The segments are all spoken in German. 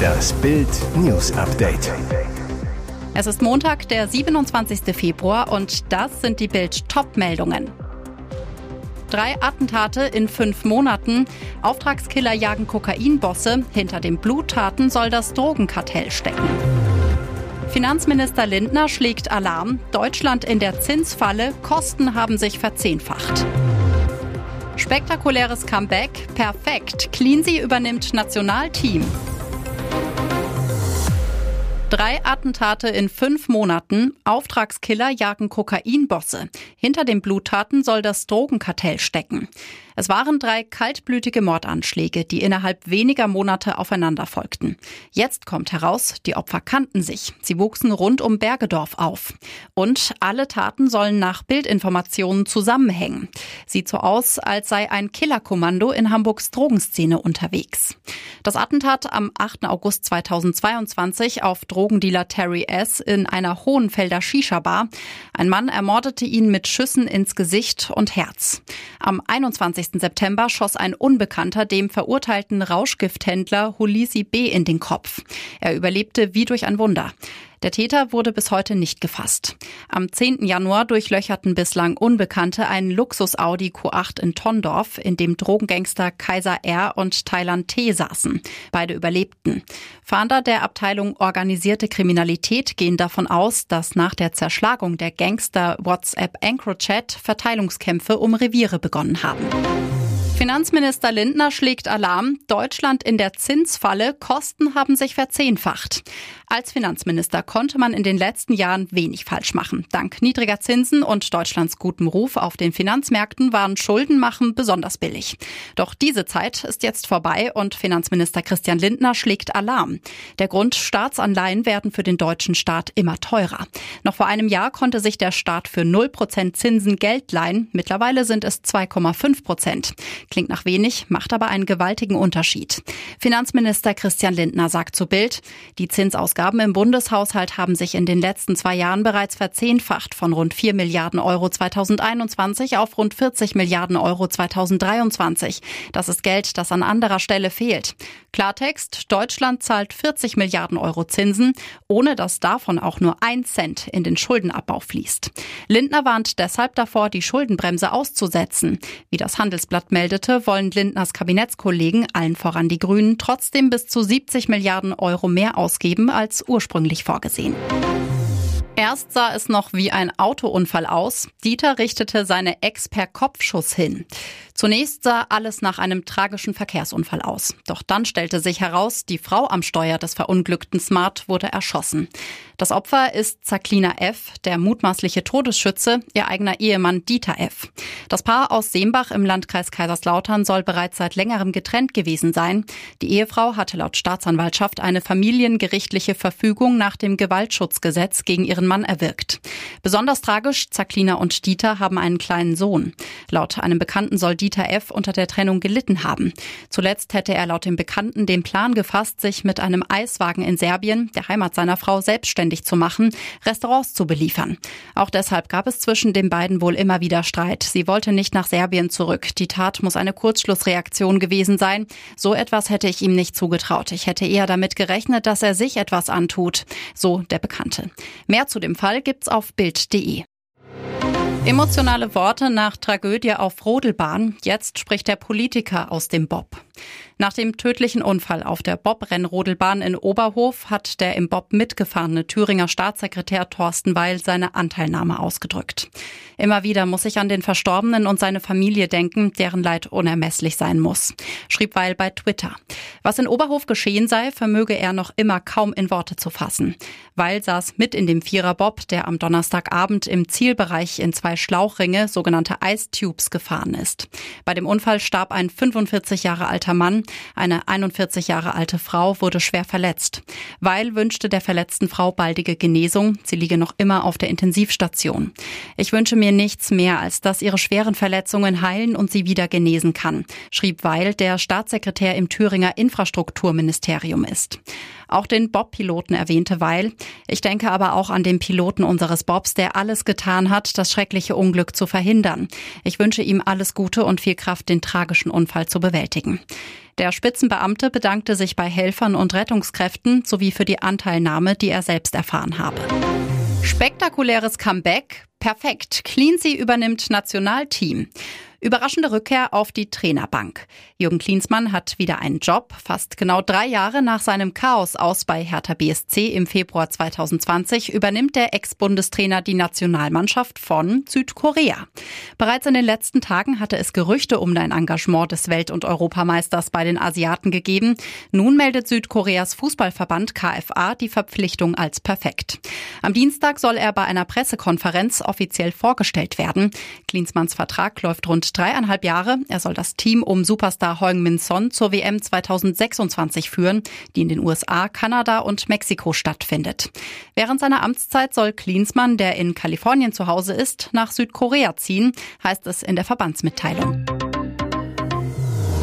Das Bild News Update. Es ist Montag, der 27. Februar und das sind die Bild Top-Meldungen. Drei Attentate in fünf Monaten. Auftragskiller jagen Kokainbosse. Hinter den Bluttaten soll das Drogenkartell stecken. Finanzminister Lindner schlägt Alarm. Deutschland in der Zinsfalle. Kosten haben sich verzehnfacht. Spektakuläres Comeback. Perfekt. Cleansey übernimmt Nationalteam. Drei Attentate in fünf Monaten. Auftragskiller jagen Kokainbosse. Hinter den Bluttaten soll das Drogenkartell stecken. Es waren drei kaltblütige Mordanschläge, die innerhalb weniger Monate aufeinander folgten. Jetzt kommt heraus, die Opfer kannten sich. Sie wuchsen rund um Bergedorf auf. Und alle Taten sollen nach Bildinformationen zusammenhängen. Sieht so aus, als sei ein Killerkommando in Hamburgs Drogenszene unterwegs. Das Attentat am 8. August 2022 auf Drogendealer Terry S. in einer Hohenfelder Shisha-Bar. Ein Mann ermordete ihn mit Schüssen ins Gesicht und Herz. Am 21. September schoss ein Unbekannter dem verurteilten Rauschgifthändler Hulisi B. in den Kopf. Er überlebte wie durch ein Wunder. Der Täter wurde bis heute nicht gefasst. Am 10. Januar durchlöcherten bislang Unbekannte einen Luxus-Audi Q8 in Tondorf, in dem Drogengangster Kaiser R. und Thailand T. saßen. Beide überlebten. Fahnder der Abteilung Organisierte Kriminalität gehen davon aus, dass nach der Zerschlagung der Gangster WhatsApp EncroChat Verteilungskämpfe um Reviere begonnen haben. Finanzminister Lindner schlägt Alarm. Deutschland in der Zinsfalle. Kosten haben sich verzehnfacht. Als Finanzminister konnte man in den letzten Jahren wenig falsch machen. Dank niedriger Zinsen und Deutschlands gutem Ruf auf den Finanzmärkten waren Schuldenmachen besonders billig. Doch diese Zeit ist jetzt vorbei und Finanzminister Christian Lindner schlägt Alarm. Der Grund, Staatsanleihen werden für den deutschen Staat immer teurer. Noch vor einem Jahr konnte sich der Staat für 0% Zinsen Geld leihen. Mittlerweile sind es 2,5 Prozent. Klingt nach wenig, macht aber einen gewaltigen Unterschied. Finanzminister Christian Lindner sagt zu Bild, die Zinsausgaben Ausgaben im Bundeshaushalt haben sich in den letzten zwei Jahren bereits verzehnfacht von rund 4 Milliarden Euro 2021 auf rund 40 Milliarden Euro 2023. Das ist Geld, das an anderer Stelle fehlt. Klartext, Deutschland zahlt 40 Milliarden Euro Zinsen, ohne dass davon auch nur ein Cent in den Schuldenabbau fließt. Lindner warnt deshalb davor, die Schuldenbremse auszusetzen. Wie das Handelsblatt meldete, wollen Lindners Kabinettskollegen, allen voran die Grünen, trotzdem bis zu 70 Milliarden Euro mehr ausgeben als als ursprünglich vorgesehen. Erst sah es noch wie ein Autounfall aus. Dieter richtete seine Ex per Kopfschuss hin. Zunächst sah alles nach einem tragischen Verkehrsunfall aus. Doch dann stellte sich heraus, die Frau am Steuer des verunglückten Smart wurde erschossen. Das Opfer ist Zaklina F., der mutmaßliche Todesschütze, ihr eigener Ehemann Dieter F. Das Paar aus Seembach im Landkreis Kaiserslautern soll bereits seit längerem getrennt gewesen sein. Die Ehefrau hatte laut Staatsanwaltschaft eine familiengerichtliche Verfügung nach dem Gewaltschutzgesetz gegen ihren Mann erwirkt. Besonders tragisch, Zaklina und Dieter haben einen kleinen Sohn. Laut einem Bekannten soll Dieter Dieter F. unter der Trennung gelitten haben. Zuletzt hätte er laut dem Bekannten den Plan gefasst, sich mit einem Eiswagen in Serbien, der Heimat seiner Frau, selbstständig zu machen, Restaurants zu beliefern. Auch deshalb gab es zwischen den beiden wohl immer wieder Streit. Sie wollte nicht nach Serbien zurück. Die Tat muss eine Kurzschlussreaktion gewesen sein. So etwas hätte ich ihm nicht zugetraut. Ich hätte eher damit gerechnet, dass er sich etwas antut. So der Bekannte. Mehr zu dem Fall gibt's auf Bild.de. Emotionale Worte nach Tragödie auf Rodelbahn. Jetzt spricht der Politiker aus dem Bob. Nach dem tödlichen Unfall auf der Bob-Rennrodelbahn in Oberhof hat der im Bob mitgefahrene Thüringer Staatssekretär Thorsten Weil seine Anteilnahme ausgedrückt. Immer wieder muss ich an den Verstorbenen und seine Familie denken, deren Leid unermesslich sein muss, schrieb Weil bei Twitter. Was in Oberhof geschehen sei, vermöge er noch immer kaum in Worte zu fassen. Weil saß mit in dem Vierer-Bob, der am Donnerstagabend im Zielbereich in zwei Schlauchringe, sogenannte Ice Tubes, gefahren ist. Bei dem Unfall starb ein 45 Jahre alter Mann, eine 41 Jahre alte Frau wurde schwer verletzt. Weil wünschte der verletzten Frau baldige Genesung. Sie liege noch immer auf der Intensivstation. Ich wünsche mir nichts mehr, als dass ihre schweren Verletzungen heilen und sie wieder genesen kann, schrieb Weil, der Staatssekretär im Thüringer Infrastrukturministerium ist. Auch den Bob-Piloten erwähnte Weil. Ich denke aber auch an den Piloten unseres Bobs, der alles getan hat, das schreckliche Unglück zu verhindern. Ich wünsche ihm alles Gute und viel Kraft, den tragischen Unfall zu bewältigen. Der Spitzenbeamte bedankte sich bei Helfern und Rettungskräften sowie für die Anteilnahme, die er selbst erfahren habe. Spektakuläres Comeback. Perfekt. Cleansea übernimmt Nationalteam. Überraschende Rückkehr auf die Trainerbank. Jürgen Klinsmann hat wieder einen Job. Fast genau drei Jahre nach seinem Chaos aus bei Hertha BSC im Februar 2020 übernimmt der Ex-Bundestrainer die Nationalmannschaft von Südkorea. Bereits in den letzten Tagen hatte es Gerüchte um ein Engagement des Welt- und Europameisters bei den Asiaten gegeben. Nun meldet Südkoreas Fußballverband KFA die Verpflichtung als perfekt. Am Dienstag soll er bei einer Pressekonferenz offiziell vorgestellt werden. Klinsmanns Vertrag läuft rund dreieinhalb Jahre. Er soll das Team um Superstar Heung-Min Son zur WM 2026 führen, die in den USA, Kanada und Mexiko stattfindet. Während seiner Amtszeit soll Klinsmann, der in Kalifornien zu Hause ist, nach Südkorea ziehen, heißt es in der Verbandsmitteilung.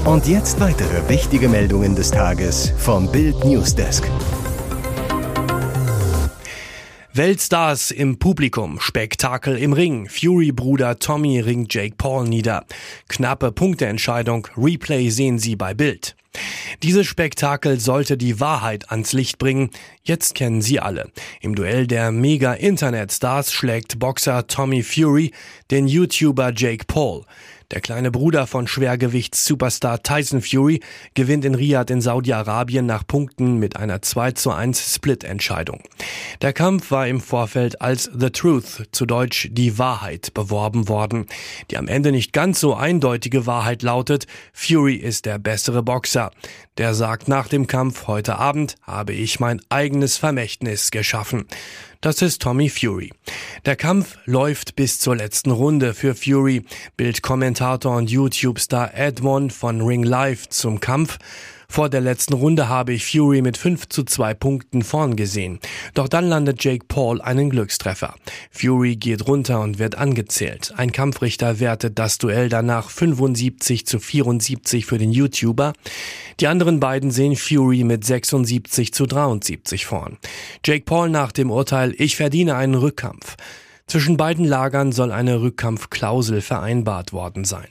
Und jetzt weitere wichtige Meldungen des Tages vom Bild Newsdesk. Weltstars im Publikum, Spektakel im Ring, Fury-Bruder Tommy ringt Jake Paul nieder. Knappe Punkteentscheidung, Replay sehen Sie bei Bild. Dieses Spektakel sollte die Wahrheit ans Licht bringen. Jetzt kennen Sie alle. Im Duell der Mega-Internet-Stars schlägt Boxer Tommy Fury den YouTuber Jake Paul. Der kleine Bruder von Schwergewichts-Superstar Tyson Fury gewinnt in Riyadh in Saudi-Arabien nach Punkten mit einer 2 zu 1 Split-Entscheidung. Der Kampf war im Vorfeld als The Truth, zu Deutsch die Wahrheit, beworben worden. Die am Ende nicht ganz so eindeutige Wahrheit lautet, Fury ist der bessere Boxer. Der sagt nach dem Kampf, heute Abend habe ich mein eigenes Vermächtnis geschaffen. Das ist Tommy Fury. Der Kampf läuft bis zur letzten Runde für Fury. Bildkommentator und YouTube-Star Edmond von Ring Live zum Kampf. Vor der letzten Runde habe ich Fury mit 5 zu 2 Punkten vorn gesehen. Doch dann landet Jake Paul einen Glückstreffer. Fury geht runter und wird angezählt. Ein Kampfrichter wertet das Duell danach 75 zu 74 für den YouTuber. Die anderen beiden sehen Fury mit 76 zu 73 vorn. Jake Paul nach dem Urteil, ich verdiene einen Rückkampf. Zwischen beiden Lagern soll eine Rückkampfklausel vereinbart worden sein.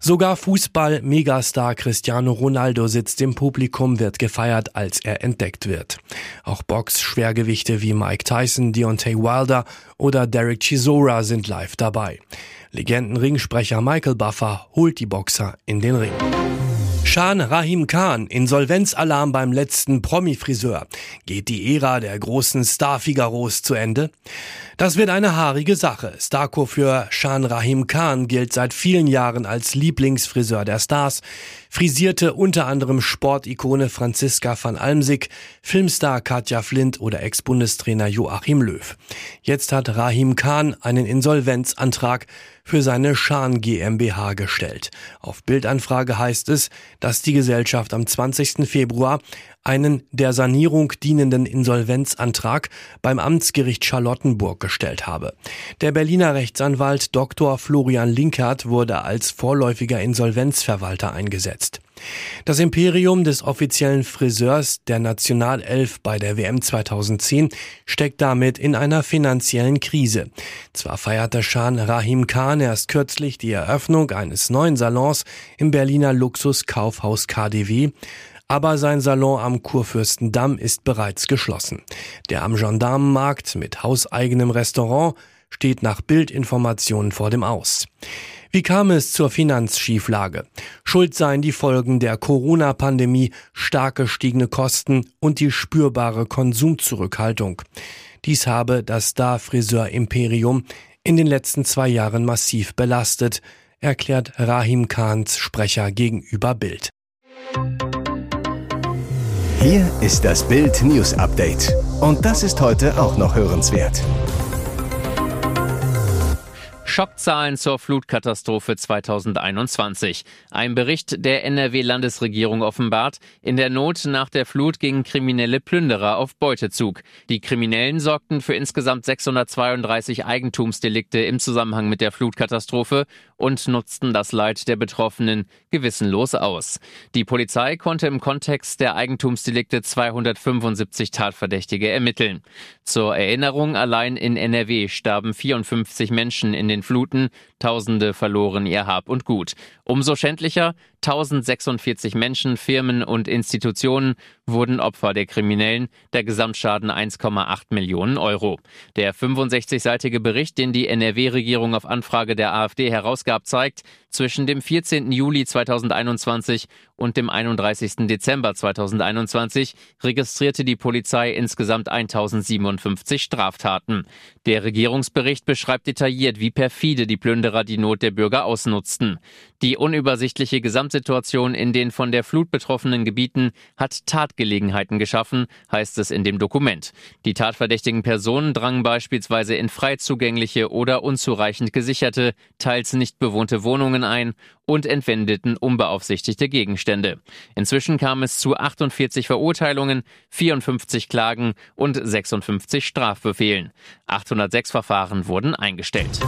Sogar Fußball-Megastar Cristiano Ronaldo sitzt im Publikum, wird gefeiert, als er entdeckt wird. Auch Box-Schwergewichte wie Mike Tyson, Deontay Wilder oder Derek Chisora sind live dabei. Legenden-Ringsprecher Michael Buffer holt die Boxer in den Ring. Shan Rahim Khan, Insolvenzalarm beim letzten Promi-Friseur. Geht die Ära der großen Star-Figaros zu Ende? Das wird eine haarige Sache. Starco für Shan Rahim Khan gilt seit vielen Jahren als Lieblingsfriseur der Stars, frisierte unter anderem Sportikone Franziska van Almsick, Filmstar Katja Flint oder Ex-Bundestrainer Joachim Löw. Jetzt hat Rahim Khan einen Insolvenzantrag für seine Schan GmbH gestellt. Auf Bildanfrage heißt es, dass die Gesellschaft am 20. Februar einen der Sanierung dienenden Insolvenzantrag beim Amtsgericht Charlottenburg gestellt habe. Der Berliner Rechtsanwalt Dr. Florian Linkert wurde als vorläufiger Insolvenzverwalter eingesetzt. Das Imperium des offiziellen Friseurs der Nationalelf bei der WM 2010 steckt damit in einer finanziellen Krise. Zwar feierte Shan Rahim Khan erst kürzlich die Eröffnung eines neuen Salons im Berliner Luxuskaufhaus KDW, aber sein Salon am Kurfürstendamm ist bereits geschlossen. Der am Gendarmenmarkt mit hauseigenem Restaurant steht nach Bildinformationen vor dem Aus. Wie kam es zur Finanzschieflage? Schuld seien die Folgen der Corona-Pandemie, stark gestiegene Kosten und die spürbare Konsumzurückhaltung. Dies habe das Star-Friseur-Imperium in den letzten zwei Jahren massiv belastet, erklärt Rahim Khans Sprecher gegenüber Bild. Hier ist das Bild News Update. Und das ist heute auch noch hörenswert. Schockzahlen zur Flutkatastrophe 2021. Ein Bericht der NRW-Landesregierung offenbart, in der Not nach der Flut gingen kriminelle Plünderer auf Beutezug. Die Kriminellen sorgten für insgesamt 632 Eigentumsdelikte im Zusammenhang mit der Flutkatastrophe und nutzten das Leid der Betroffenen gewissenlos aus. Die Polizei konnte im Kontext der Eigentumsdelikte 275 Tatverdächtige ermitteln. Zur Erinnerung, allein in NRW starben 54 Menschen in den Fluten, Tausende verloren ihr Hab und Gut. Umso schändlicher, 1046 Menschen, Firmen und Institutionen wurden Opfer der Kriminellen, der Gesamtschaden 1,8 Millionen Euro. Der 65-seitige Bericht, den die NRW-Regierung auf Anfrage der AfD herausgab, zeigt, zwischen dem 14. Juli 2021 und dem 31. Dezember 2021 registrierte die Polizei insgesamt 1057 Straftaten. Der Regierungsbericht beschreibt detailliert, wie perfide die Plünderer die Not der Bürger ausnutzten. Die unübersichtliche Gesamtsituation in den von der Flut betroffenen Gebieten hat Tatgelegenheiten geschaffen, heißt es in dem Dokument. Die tatverdächtigen Personen drangen beispielsweise in frei zugängliche oder unzureichend gesicherte, teils nicht bewohnte Wohnungen ein und entwendeten unbeaufsichtigte Gegenstände. Inzwischen kam es zu 48 Verurteilungen, 54 Klagen und 56 Strafbefehlen. 806 Verfahren wurden eingestellt.